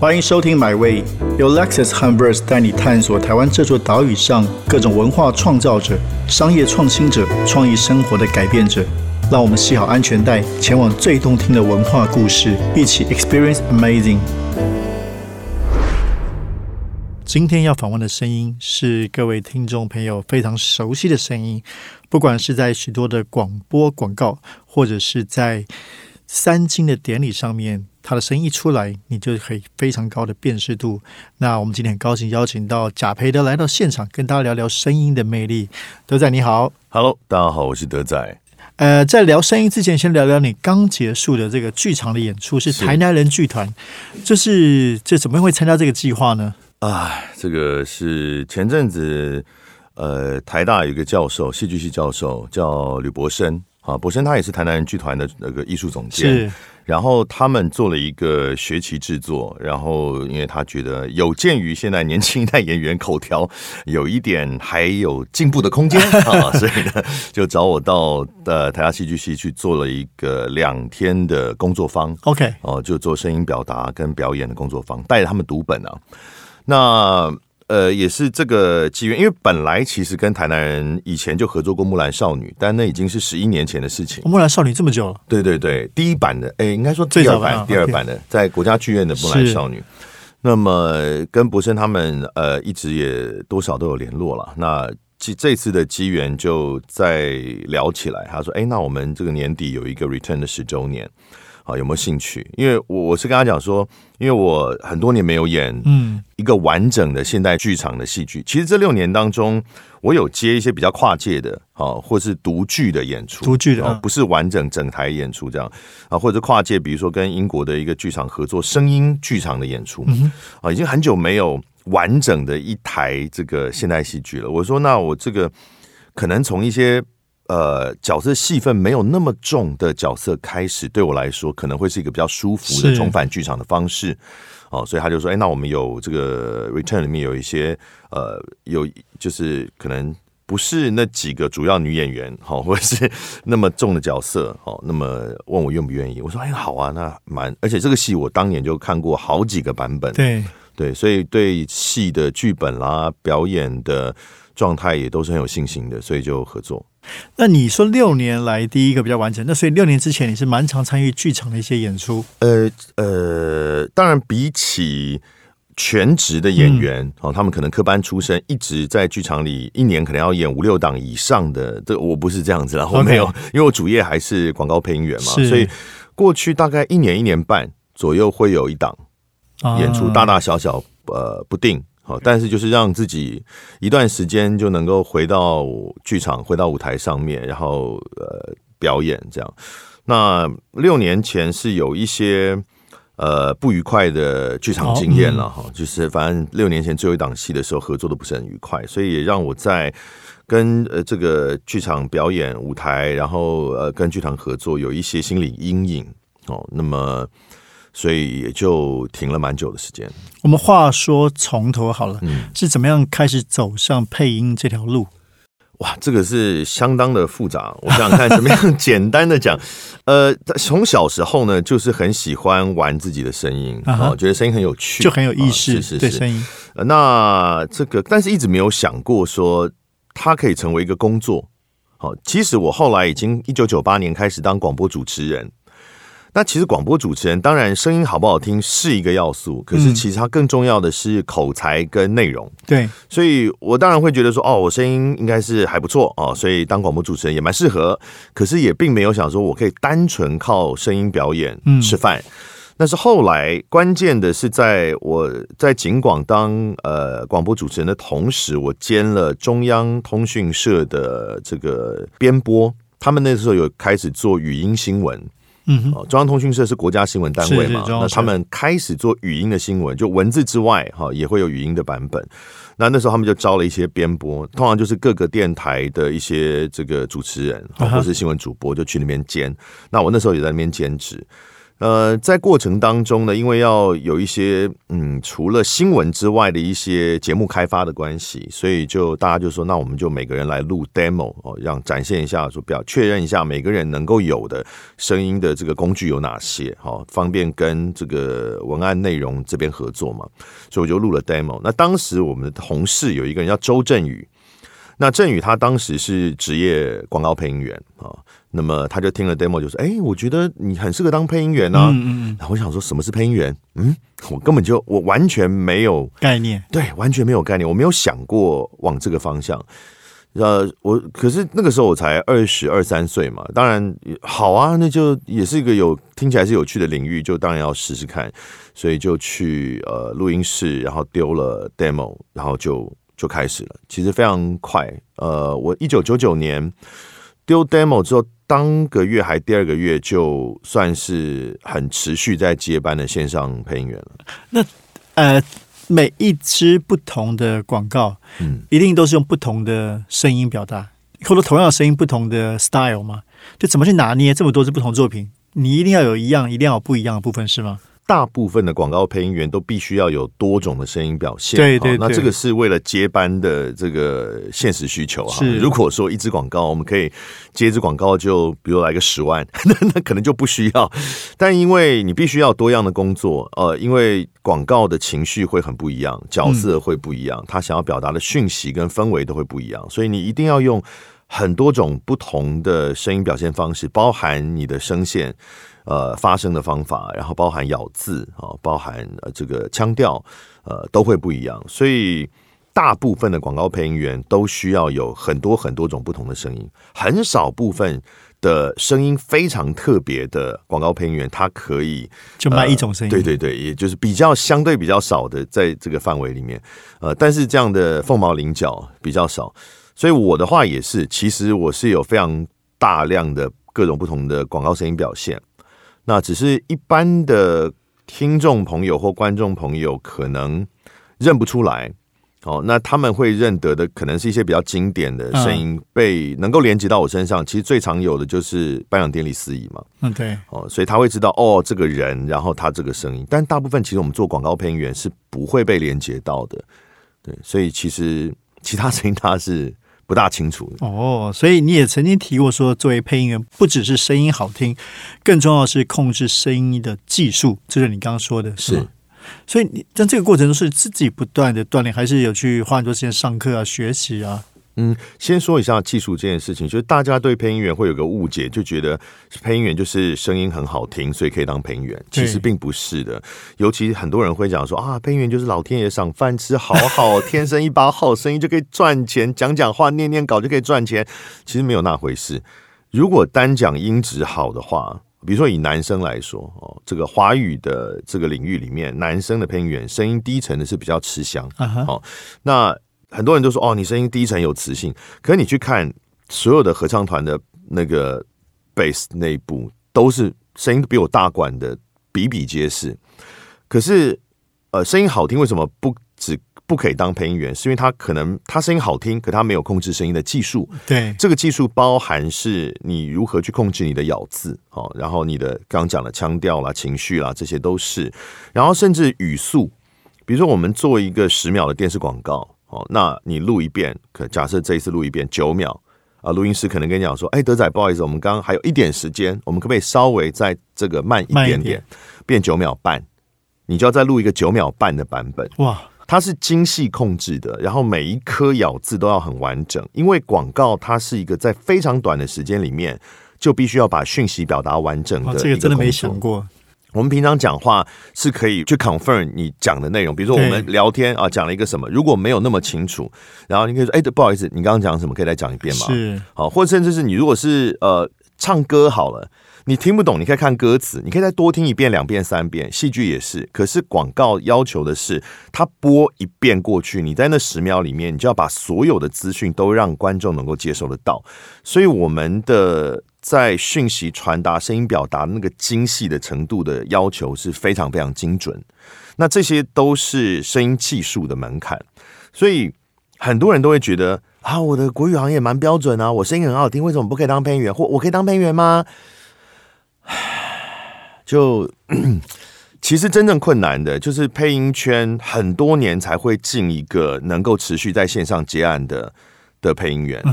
欢迎收听 My Way，由 Lexus h u m b e r s 带你探索台湾这座岛屿上各种文化创造者、商业创新者、创意生活的改变者。让我们系好安全带，前往最动听的文化故事，一起 Experience Amazing。今天要访问的声音是各位听众朋友非常熟悉的声音，不管是在许多的广播广告，或者是在三金的典礼上面，他的声音一出来，你就可以非常高的辨识度。那我们今天很高兴邀请到贾培德来到现场，跟大家聊聊声音的魅力。德仔你好，Hello，大家好，我是德仔。呃，在聊声音之前，先聊聊你刚结束的这个剧场的演出，是台南人剧团，这是这怎么会参加这个计划呢？啊，这个是前阵子，呃，台大有一个教授，戏剧系教授叫吕博生啊，博生他也是台南人剧团的那个艺术总监，是。然后他们做了一个学期制作，然后因为他觉得有鉴于现在年轻一代演员口条有一点还有进步的空间 啊，所以呢就找我到呃台大戏剧系去做了一个两天的工作坊，OK，哦，就做声音表达跟表演的工作坊，带着他们读本啊，那。呃，也是这个机缘，因为本来其实跟台南人以前就合作过《木兰少女》，但那已经是十一年前的事情。《木兰少女》这么久了？对对对，第一版的，哎，应该说第二版，第二版的，在国家剧院的《木兰少女》。那么跟博生他们，呃，一直也多少都有联络了。那这这次的机缘就再聊起来，他说：“哎，那我们这个年底有一个 Return 的十周年。”啊，有没有兴趣？因为我我是跟他讲说，因为我很多年没有演嗯一个完整的现代剧场的戏剧。其实这六年当中，我有接一些比较跨界的，啊，或是独剧的演出，独剧的，不是完整整台演出这样啊，或者跨界，比如说跟英国的一个剧场合作声音剧场的演出，啊，已经很久没有完整的一台这个现代戏剧了。我说，那我这个可能从一些。呃，角色戏份没有那么重的角色开始，对我来说可能会是一个比较舒服的重返剧场的方式。哦，所以他就说：“哎，那我们有这个 return 里面有一些呃，有就是可能不是那几个主要女演员，好，或者是那么重的角色，哦，那么问我愿不愿意？我说：哎，好啊，那蛮，而且这个戏我当年就看过好几个版本，对对，所以对戏的剧本啦、表演的状态也都是很有信心的，所以就合作。”那你说六年来第一个比较完整，那所以六年之前你是蛮常参与剧场的一些演出。呃呃，当然比起全职的演员哦，他们可能科班出身，一直在剧场里一年可能要演五六档以上的，这我不是这样子啦，我没有，因为我主业还是广告配音员嘛，所以过去大概一年一年半左右会有一档演出，大大小小呃不定。好，但是就是让自己一段时间就能够回到剧场，回到舞台上面，然后呃表演这样。那六年前是有一些呃不愉快的剧场经验了哈，就是反正六年前最后一档戏的时候合作的不是很愉快，所以也让我在跟呃这个剧场表演舞台，然后呃跟剧场合作有一些心理阴影哦。那么。所以也就停了蛮久的时间。我们话说从头好了，是怎么样开始走上配音这条路？哇，这个是相当的复杂。我想想看，怎么样简单的讲？呃，从小时候呢，就是很喜欢玩自己的声音，啊，觉得声音很有趣，就很有意识，是对声音。那这个，但是一直没有想过说它可以成为一个工作。好，其实我后来已经一九九八年开始当广播主持人。那其实广播主持人当然声音好不好听是一个要素，可是其实它更重要的是口才跟内容。对，所以我当然会觉得说，哦，我声音应该是还不错哦，所以当广播主持人也蛮适合。可是也并没有想说我可以单纯靠声音表演吃饭。但是后来关键的是，在我在景广当呃广播主持人的同时，我兼了中央通讯社的这个编播，他们那时候有开始做语音新闻。嗯，中央通讯社是国家新闻单位嘛？那他们开始做语音的新闻，就文字之外，哈，也会有语音的版本。那那时候他们就招了一些编播，通常就是各个电台的一些这个主持人或是新闻主播，就去那边兼。那我那时候也在那边兼职。呃，在过程当中呢，因为要有一些嗯，除了新闻之外的一些节目开发的关系，所以就大家就说，那我们就每个人来录 demo 哦，让展现一下，说表确认一下每个人能够有的声音的这个工具有哪些，好方便跟这个文案内容这边合作嘛。所以我就录了 demo。那当时我们的同事有一个人叫周振宇，那振宇他当时是职业广告配音员啊。那么他就听了 demo，就说：“哎，我觉得你很适合当配音员呢。”嗯嗯。然后我想说，什么是配音员？嗯，我根本就我完全没有概念，对，完全没有概念，我没有想过往这个方向。呃，我可是那个时候我才二十二三岁嘛，当然好啊，那就也是一个有听起来是有趣的领域，就当然要试试看，所以就去呃录音室，然后丢了 demo，然后就就开始了。其实非常快，呃，我一九九九年丢 demo 之后。当个月还第二个月，就算是很持续在接班的线上配音员了。那呃，每一支不同的广告，嗯，一定都是用不同的声音表达，或者同样的声音不同的 style 吗？就怎么去拿捏这么多支不同作品？你一定要有一样，一定要有不一样的部分，是吗？大部分的广告配音员都必须要有多种的声音表现，对对，那这个是为了接班的这个现实需求哈。如果说一支广告我们可以接一支广告，就比如来个十万，那那可能就不需要。但因为你必须要多样的工作，呃，因为广告的情绪会很不一样，角色会不一样，他想要表达的讯息跟氛围都会不一样，所以你一定要用很多种不同的声音表现方式，包含你的声线。呃，发声的方法，然后包含咬字啊，包含呃这个腔调，呃，都会不一样。所以大部分的广告配音员都需要有很多很多种不同的声音，很少部分的声音非常特别的广告配音员，他可以就卖一种声音。对对对，也就是比较相对比较少的在这个范围里面。呃，但是这样的凤毛麟角比较少。所以我的话也是，其实我是有非常大量的各种不同的广告声音表现。那只是一般的听众朋友或观众朋友可能认不出来，哦，那他们会认得的可能是一些比较经典的声音，被能够连接到我身上。其实最常有的就是颁奖典礼司仪嘛，嗯，对，哦，所以他会知道哦这个人，然后他这个声音。但大部分其实我们做广告配音员是不会被连接到的，对，所以其实其他声音他是。不大清楚哦，所以你也曾经提过说，作为配音员，不只是声音好听，更重要的是控制声音的技术。这是你刚刚说的，是。所以你在这个过程中是自己不断的锻炼，还是有去花很多时间上课啊、学习啊？嗯，先说一下技术这件事情，就是大家对配音员会有个误解，就觉得配音员就是声音很好听，所以可以当配音员。其实并不是的，尤其很多人会讲说啊，配音员就是老天爷赏饭吃，好好天生一把好声音就可以赚钱，讲讲话、念念稿就可以赚钱。其实没有那回事。如果单讲音质好的话，比如说以男生来说哦，这个华语的这个领域里面，男生的配音员声音低沉的是比较吃香。哦，那。很多人都说哦，你声音低沉有磁性。可是你去看所有的合唱团的那个 bass 内部，都是声音比我大管的比比皆是。可是呃，声音好听为什么不只不可以当配音员？是因为他可能他声音好听，可他没有控制声音的技术。对，这个技术包含是你如何去控制你的咬字，哦，然后你的刚刚讲的腔调啦、情绪啦，这些都是。然后甚至语速，比如说我们做一个十秒的电视广告。哦，那你录一遍，可假设这一次录一遍九秒啊，录音师可能跟你讲说，哎，德仔，不好意思，我们刚刚还有一点时间，我们可不可以稍微在这个慢一点点，变九秒半？你就要再录一个九秒半的版本。哇，它是精细控制的，然后每一颗咬字都要很完整，因为广告它是一个在非常短的时间里面就必须要把讯息表达完整的。这个真的没想过。我们平常讲话是可以去 confirm 你讲的内容，比如说我们聊天啊，讲了一个什么，如果没有那么清楚，然后你可以说，哎，不好意思，你刚刚讲什么，可以再讲一遍吗？是，好，或者甚至是你如果是呃唱歌好了，你听不懂，你可以看歌词，你可以再多听一遍、两遍、三遍。戏剧也是，可是广告要求的是，它播一遍过去，你在那十秒里面，你就要把所有的资讯都让观众能够接受得到。所以我们的。在讯息传达、声音表达那个精细的程度的要求是非常非常精准，那这些都是声音技术的门槛，所以很多人都会觉得啊，我的国语行业蛮标准啊，我声音很好听，为什么不可以当配音员？或我可以当配音员吗？就其实真正困难的就是配音圈很多年才会进一个能够持续在线上接案的的配音员，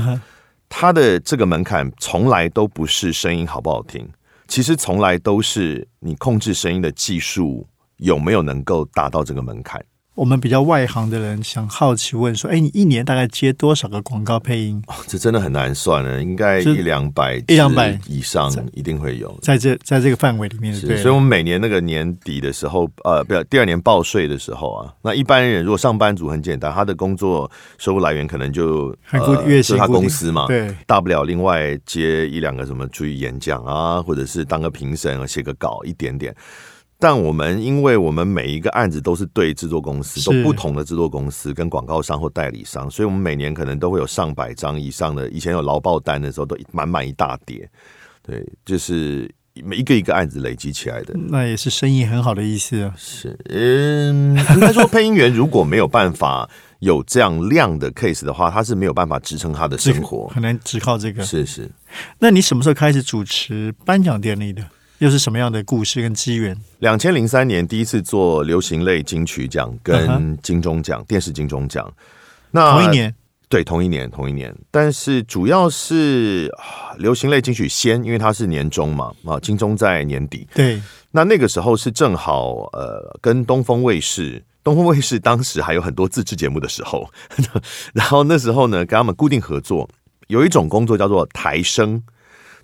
他的这个门槛从来都不是声音好不好听，其实从来都是你控制声音的技术有没有能够达到这个门槛。我们比较外行的人想好奇问说：“哎，你一年大概接多少个广告配音？”这真的很难算了，应该一两百、一两百以上，一定会有。在这在这个范围里面，是。所以，我们每年那个年底的时候，呃，不要，第二年报税的时候啊，那一般人如果上班族很简单，他的工作收入来源可能就很固定，是他公司嘛，对，大不了另外接一两个什么出去演讲啊，或者是当个评审啊，写个稿，一点点。但我们，因为我们每一个案子都是对制作公司，都不同的制作公司跟广告商或代理商，所以我们每年可能都会有上百张以上的。以前有劳报单的时候，都满满一大叠。对，就是每一个一个案子累积起来的。那也是生意很好的意思啊。是，嗯，应该说配音员如果没有办法有这样量的 case 的话，他是没有办法支撑他的生活，可能只靠这个。是是。那你什么时候开始主持颁奖典礼的？又是什么样的故事跟机缘？两千零三年第一次做流行类金曲奖跟金钟奖，电视金钟奖。那同一年，对，同一年，同一年。但是主要是流行类金曲先，因为它是年终嘛，啊，金钟在年底。对，那那个时候是正好呃，跟东风卫视，东风卫视当时还有很多自制节目的时候，然后那时候呢，跟他们固定合作，有一种工作叫做台声。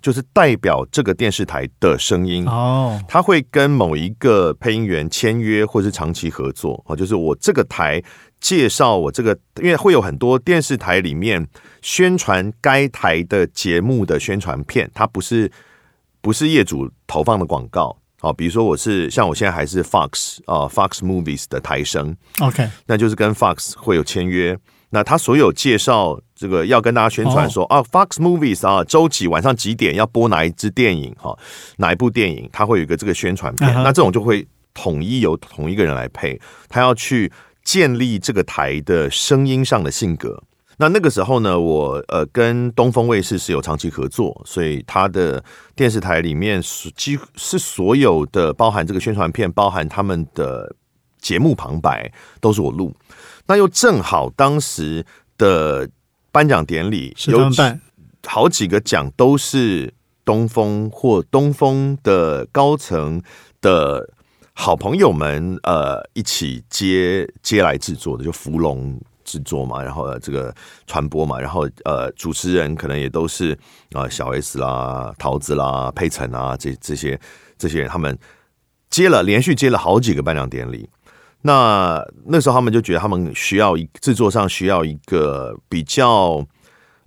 就是代表这个电视台的声音哦，他会跟某一个配音员签约或是长期合作啊。就是我这个台介绍我这个，因为会有很多电视台里面宣传该台的节目的宣传片，它不是不是业主投放的广告哦。比如说我是像我现在还是 Fox 啊 Fox Movies 的台声，OK，那就是跟 Fox 会有签约。那他所有介绍这个要跟大家宣传说啊，Fox Movies 啊，周几晚上几点要播哪一支电影哈，哪一部电影，他会有一个这个宣传片。那这种就会统一由同一个人来配，他要去建立这个台的声音上的性格。那那个时候呢，我呃跟东风卫视是有长期合作，所以他的电视台里面几乎是所有的包含这个宣传片，包含他们的节目旁白都是我录。那又正好当时的颁奖典礼有好几个奖都是东风或东风的高层的好朋友们呃一起接接来制作的，就芙蓉制作嘛，然后这个传播嘛，然后呃主持人可能也都是啊小 S 啦、桃子啦、佩岑啊这这些这些人，他们接了连续接了好几个颁奖典礼。那那时候他们就觉得他们需要一制作上需要一个比较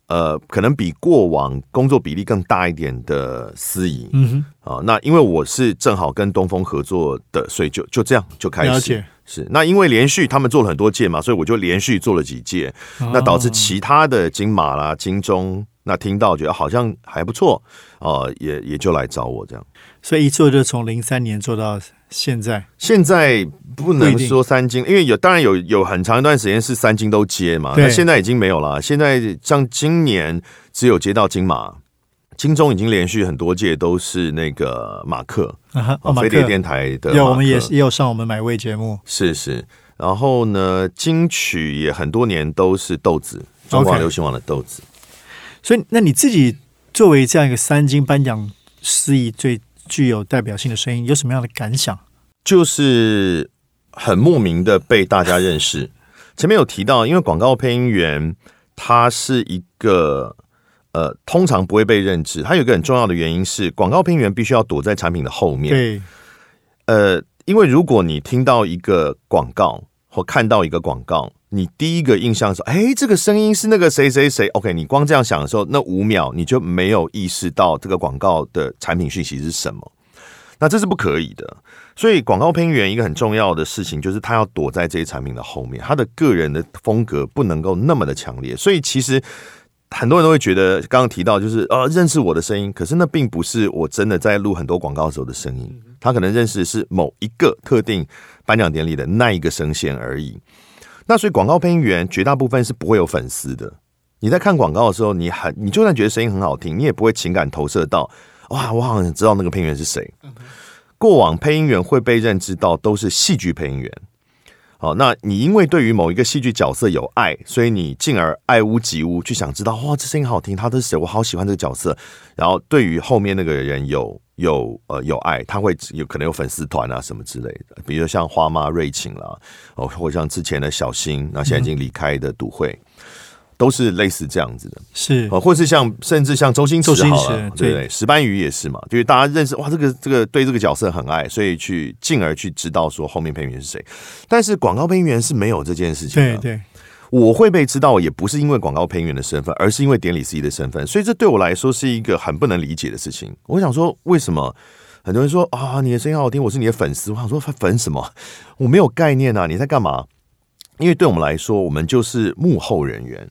呃，可能比过往工作比例更大一点的司仪。嗯哼，啊，那因为我是正好跟东风合作的，所以就就这样就开始是。那因为连续他们做了很多届嘛，所以我就连续做了几届，那导致其他的金马啦、金钟那听到觉得好像还不错哦，也也就来找我这样。所以一做就从零三年做到。现在现在不能说三金，因为有当然有有很长一段时间是三金都接嘛，那现在已经没有了。现在像今年只有接到金马，金钟已经连续很多届都是那个马克啊，飞碟电台的。有我们也也有上我们买位节目，是是。然后呢，金曲也很多年都是豆子，中华流行网的豆子。所以，那你自己作为这样一个三金颁奖司仪最。具有代表性的声音，有什么样的感想？就是很莫名的被大家认识。前面有提到，因为广告配音员他是一个呃，通常不会被认知。他有一个很重要的原因是，广告配音员必须要躲在产品的后面。对，呃，因为如果你听到一个广告或看到一个广告，你第一个印象说：“哎，这个声音是那个谁谁谁。” OK，你光这样想的时候，那五秒你就没有意识到这个广告的产品讯息是什么。那这是不可以的。所以，广告配音员一个很重要的事情就是，他要躲在这些产品的后面，他的个人的风格不能够那么的强烈。所以，其实很多人都会觉得，刚刚提到就是呃，认识我的声音，可是那并不是我真的在录很多广告时候的声音。他可能认识的是某一个特定颁奖典礼的那一个声线而已。那所以广告配音员绝大部分是不会有粉丝的。你在看广告的时候，你很你就算觉得声音很好听，你也不会情感投射到哇，我好像知道那个配音员是谁。过往配音员会被认知到都是戏剧配音员。哦，那你因为对于某一个戏剧角色有爱，所以你进而爱屋及乌，去想知道哇，这声音好听，他是谁？我好喜欢这个角色。然后对于后面那个人有有呃有爱，他会有可能有粉丝团啊什么之类的，比如像花妈瑞晴啦，哦，或像之前的小新，那现在已经离开的赌会。都是类似这样子的，是或是像甚至像周星驰好了，对对？石斑鱼也是嘛，就是大家认识哇，这个这个对这个角色很爱，所以去进而去知道说后面配音员是谁。但是广告配音员是没有这件事情的。对对，我会被知道也不是因为广告配音员的身份，而是因为典礼司仪的身份，所以这对我来说是一个很不能理解的事情。我想说，为什么很多人说啊，你的声音好好听，我是你的粉丝？我想说粉什么？我没有概念啊，你在干嘛？因为对我们来说，我们就是幕后人员。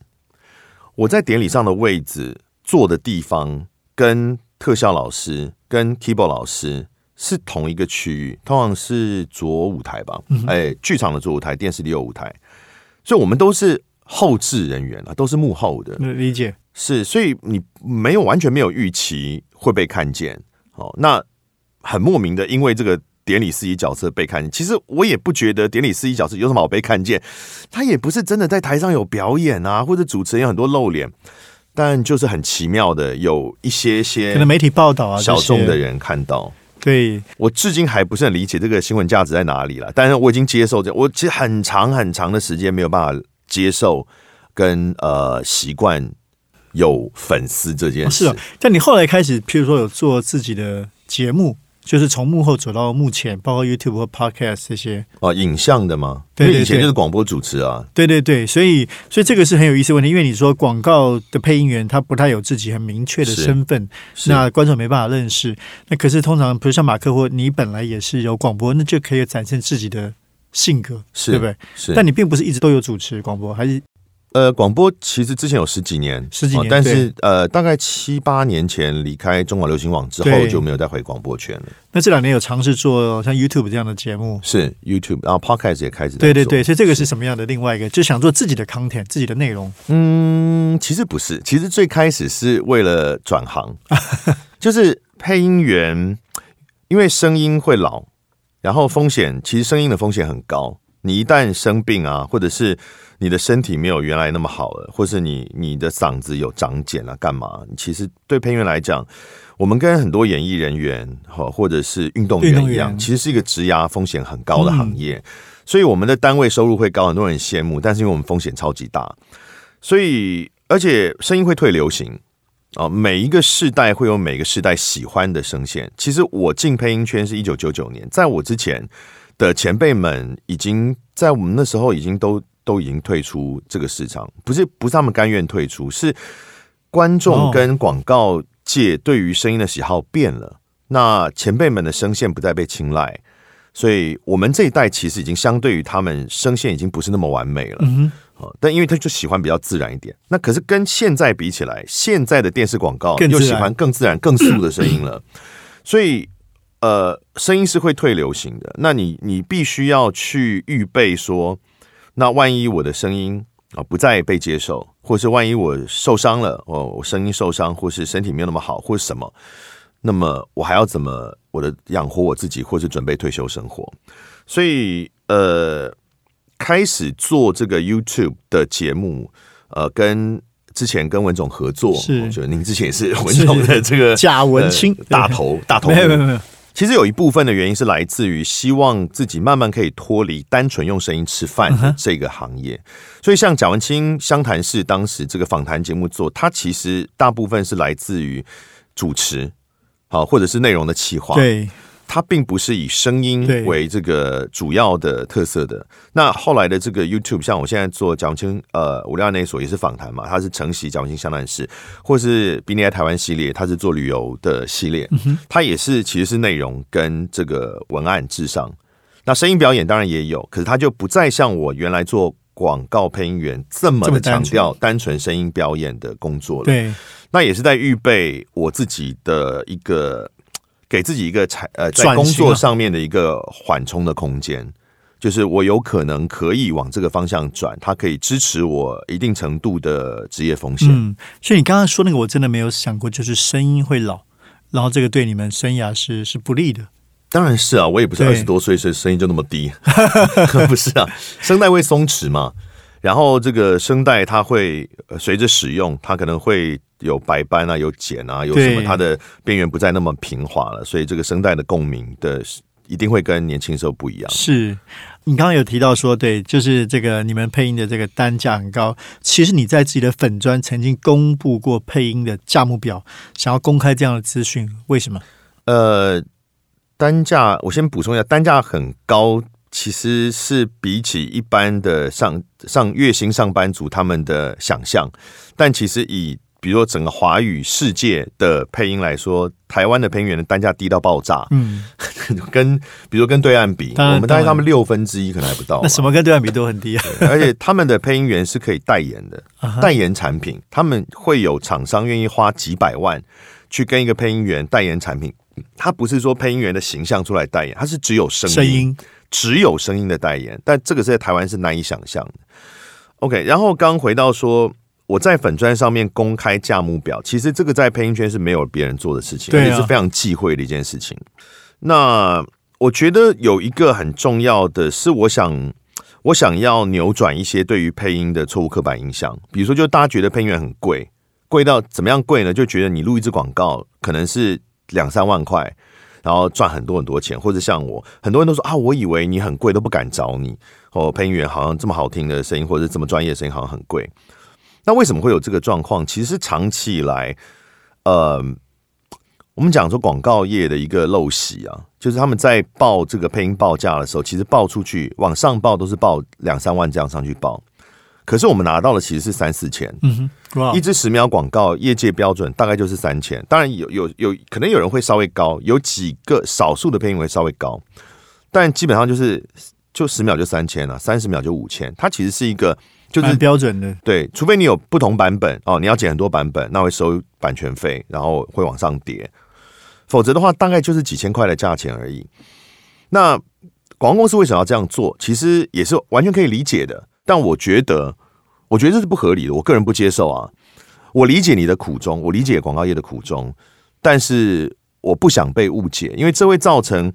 我在典礼上的位置坐的地方，跟特效老师、跟 keyboard 老师是同一个区域，通常是左舞台吧？哎，剧场的左舞台，电视里有舞台，所以我们都是后置人员啊，都是幕后的。理解是，所以你没有完全没有预期会被看见。哦，那很莫名的，因为这个。典礼司仪角色被看见，其实我也不觉得典礼司仪角色有什么好被看见，他也不是真的在台上有表演啊，或者主持人有很多露脸，但就是很奇妙的有一些些可能媒体报道啊，小众的人看到，对我至今还不是很理解这个新闻价值在哪里了。但是我已经接受这，我其实很长很长的时间没有办法接受跟呃习惯有粉丝这件事。是啊，但你后来开始，譬如说有做自己的节目。就是从幕后走到幕前，包括 YouTube 和 Podcast 这些哦，影像的吗？对以前就是广播主持啊。对对对，所以所以这个是很有意思问题，因为你说广告的配音员他不太有自己很明确的身份，那观众没办法认识。那可是通常，比如像马克或你本来也是有广播，那就可以展现自己的性格是，对不对？是，但你并不是一直都有主持广播，还是？呃，广播其实之前有十几年，十几年，但是呃，大概七八年前离开中广流行网之后，就没有再回广播圈了。那这两年有尝试做像 YouTube 这样的节目，是 YouTube，然后 Podcast 也开始。对对对，所以这个是什么样的？另外一个就想做自己的 content，自己的内容。嗯，其实不是，其实最开始是为了转行，就是配音员，因为声音会老，然后风险其实声音的风险很高，你一旦生病啊，或者是。你的身体没有原来那么好了，或是你你的嗓子有长茧了，干嘛？其实对配音员来讲，我们跟很多演艺人员或或者是运动员一样，其实是一个职涯风险很高的行业。所以我们的单位收入会高，很多人羡慕，但是因为我们风险超级大，所以而且声音会退流行啊。每一个世代会有每个世代喜欢的声线。其实我进配音圈是一九九九年，在我之前的前辈们已经在我们那时候已经都。都已经退出这个市场，不是不是他们甘愿退出，是观众跟广告界对于声音的喜好变了。那前辈们的声线不再被青睐，所以我们这一代其实已经相对于他们声线已经不是那么完美了。嗯，但因为他就喜欢比较自然一点。那可是跟现在比起来，现在的电视广告又喜欢更自然、更素的声音了。所以，呃，声音是会退流行的。那你你必须要去预备说。那万一我的声音啊不再被接受，或是万一我受伤了，哦，我声音受伤，或是身体没有那么好，或是什么，那么我还要怎么我的养活我自己，或是准备退休生活？所以呃，开始做这个 YouTube 的节目，呃，跟之前跟文总合作，是，我觉得您之前也是 文总的这个贾文清大头大头，没有没有没有。其实有一部分的原因是来自于希望自己慢慢可以脱离单纯用声音吃饭的这个行业，所以像贾文清湘潭市当时这个访谈节目做，它其实大部分是来自于主持，好或者是内容的企划。对。它并不是以声音为这个主要的特色的。那后来的这个 YouTube，像我现在做蒋清呃五六二那所也是访谈嘛，它是承袭蒋清相谈室，或是比你在台湾系列，它是做旅游的系列，它也是其实是内容跟这个文案至上。那声音表演当然也有，可是它就不再像我原来做广告配音员这么的强调单纯声音表演的工作了。对，那也是在预备我自己的一个。给自己一个才呃，在工作上面的一个缓冲的空间，就是我有可能可以往这个方向转，它可以支持我一定程度的职业风险。嗯，所以你刚刚说那个，我真的没有想过，就是声音会老，然后这个对你们生涯是是不利的。当然是啊，我也不是二十多岁，所以声音就那么低，不是啊，声带会松弛嘛，然后这个声带它会呃随着使用，它可能会有白斑啊，有茧啊，有什么，它的边缘不再那么平滑了，所以这个声带的共鸣的一定会跟年轻时候不一样。是你刚刚有提到说，对，就是这个你们配音的这个单价很高。其实你在自己的粉砖曾经公布过配音的价目表，想要公开这样的资讯，为什么？呃，单价我先补充一下，单价很高，其实是比起一般的上上月薪上班族他们的想象，但其实以比如说整个华语世界的配音来说，台湾的配音员的单价低到爆炸，嗯，跟比如说跟对岸比，我们大概当然他们六分之一可能还不到。那什么跟对岸比都很低啊。而且他们的配音员是可以代言的，代言产品，他们会有厂商愿意花几百万去跟一个配音员代言产品。他不是说配音员的形象出来代言，他是只有声音，声音只有声音的代言，但这个是在台湾是难以想象的。OK，然后刚回到说我在粉砖上面公开价目表，其实这个在配音圈是没有别人做的事情，也啊是非常忌讳的一件事情。那我觉得有一个很重要的是，我想我想要扭转一些对于配音的错误刻板印象，比如说，就大家觉得配音员很贵，贵到怎么样贵呢？就觉得你录一支广告可能是两三万块，然后赚很多很多钱，或者像我，很多人都说啊，我以为你很贵都不敢找你，哦，配音员好像这么好听的声音，或者是这么专业的声音好像很贵。那为什么会有这个状况？其实是长期以来，呃，我们讲说广告业的一个陋习啊，就是他们在报这个配音报价的时候，其实报出去往上报都是报两三万这样上去报，可是我们拿到的其实是三四千。嗯哼，哇一，支十秒广告，业界标准大概就是三千。当然有有有可能有人会稍微高，有几个少数的配音会稍微高，但基本上就是就十秒就三千了，三十秒就五千。它其实是一个就是蛮标准的。对，除非你有不同版本哦，你要剪很多版本，那会收版权费，然后会往上叠。否则的话，大概就是几千块的价钱而已。那广告公司为什么要这样做？其实也是完全可以理解的。但我觉得，我觉得这是不合理的，我个人不接受啊。我理解你的苦衷，我理解广告业的苦衷，但是我不想被误解，因为这会造成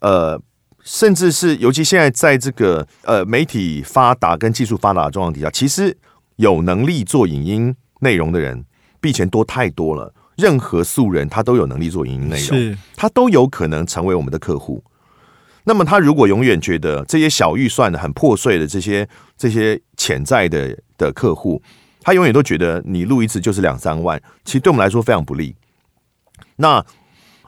呃，甚至是尤其现在在这个呃媒体发达跟技术发达的状况底下，其实有能力做影音内容的人比以前多太多了。任何素人他都有能力做影音内容，是他都有可能成为我们的客户。那么他如果永远觉得这些小预算的、很破碎的这些这些潜在的的客户，他永远都觉得你录一次就是两三万，其实对我们来说非常不利。那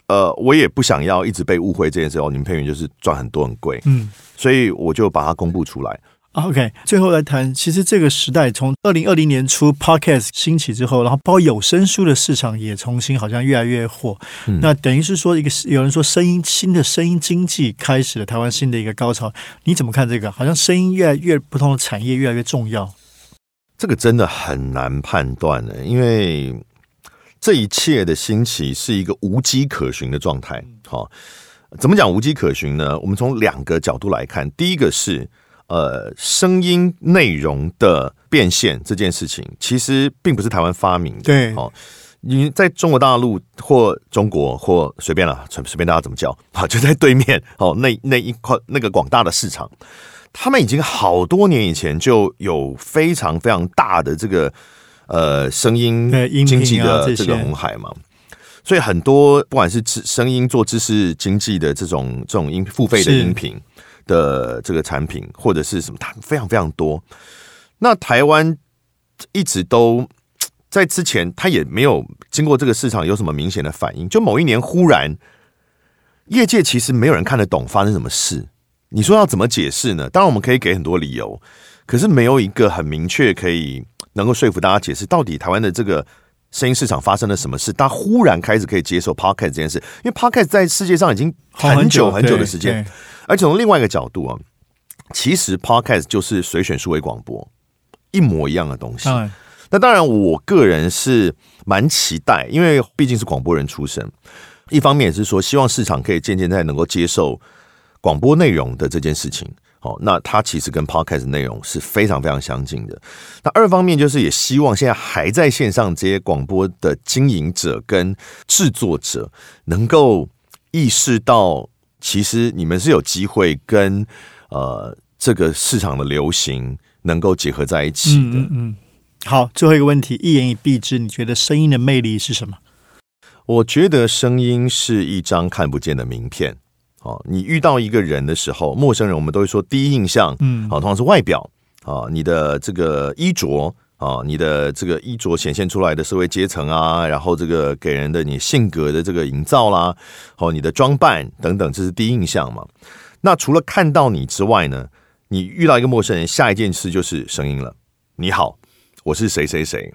呃，我也不想要一直被误会这件事哦，你们配员就是赚很多很贵，嗯。所以我就把它公布出来。OK，最后来谈，其实这个时代从二零二零年初 Podcast 兴起之后，然后包括有声书的市场也重新好像越来越火。那等于是说，一个有人说声音新的声音经济开始了台湾新的一个高潮，你怎么看这个？好像声音越来越不同的产业越来越重要。这个真的很难判断呢，因为这一切的兴起是一个无迹可寻的状态。好、怎么讲无迹可寻呢？我们从两个角度来看，第一个是呃，声音内容的变现这件事情，其实并不是台湾发明的。对哦，你在中国大陆或中国或随便了，随随便大家怎么叫，好，就在对面哦，那那一块那个广大的市场，他们已经好多年以前就有非常非常大的这个呃声音经济的这这个红海嘛。所以很多不管是知声音做知识经济的这种这种音付费的音频的这个产品，或者是什么，它非常非常多。那台湾一直都在之前，它也没有经过这个市场有什么明显的反应。就某一年忽然，业界其实没有人看得懂发生什么事。你说要怎么解释呢？当然我们可以给很多理由，可是没有一个很明确可以能够说服大家解释到底台湾的这个声音市场发生了什么事。大家忽然开始可以接受 podcast 这件事，因为 podcast 在世界上已经很久很久的时间，而且从另外一个角度啊，其实 podcast 就是随选数位广播一模一样的东西。那当然，我个人是蛮期待，因为毕竟是广播人出身，一方面也是说希望市场可以渐渐在能够接受广播内容的这件事情。好，那它其实跟 podcast 内容是非常非常相近的。那二方面就是也希望现在还在线上这些广播的经营者跟制作者能够意识到其实你们是有机会跟呃这个市场的流行能够结合在一起的。嗯嗯嗯。好，最后一个问题，一言以蔽之，你觉得声音的魅力是什么？我觉得声音是一张看不见的名片。哦，你遇到一个人的时候，陌生人，我们都会说第一印象，嗯好，通常是外表啊，你的这个衣着啊，你的这个衣着显现出来的社会阶层啊，然后这个给人的你性格的这个营造啦，哦，你的装扮等等，这是第一印象嘛。那除了看到你之外呢，你遇到一个陌生人，下一件事就是声音了。你好，我是谁谁谁。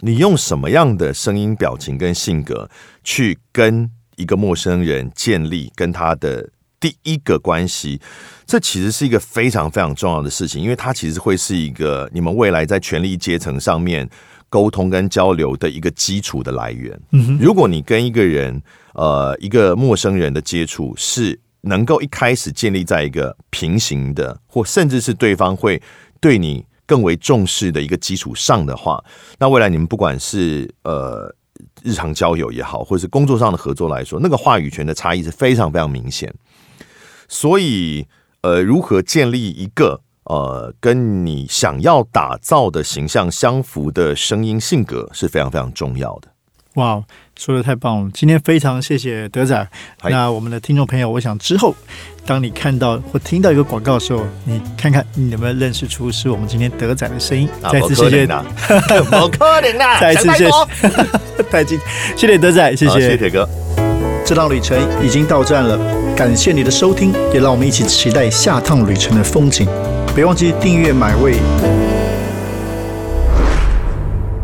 你用什么样的声音、表情跟性格去跟一个陌生人建立跟他的第一个关系？这其实是一个非常非常重要的事情，因为它其实会是一个你们未来在权力阶层上面沟通跟交流的一个基础的来源。如果你跟一个人呃一个陌生人的接触是能够一开始建立在一个平行的，或甚至是对方会对你更为重视的一个基础上的话，那未来你们不管是呃日常交友也好，或者是工作上的合作来说，那个话语权的差异是非常非常明显。所以，呃，如何建立一个呃跟你想要打造的形象相符的声音性格是非常非常重要的。哇，说的太棒了！今天非常谢谢德仔。那我们的听众朋友，我想之后当你看到或听到一个广告的时候，你看看你有没有认识出是我们今天德仔的声音。再次谢谢，啊，不可能啦！再次谢谢，太近，谢谢德仔，谢谢谢谢。铁哥。这趟旅程已经到站了，感谢你的收听，也让我们一起期待下趟旅程的风景。别忘记订阅买位。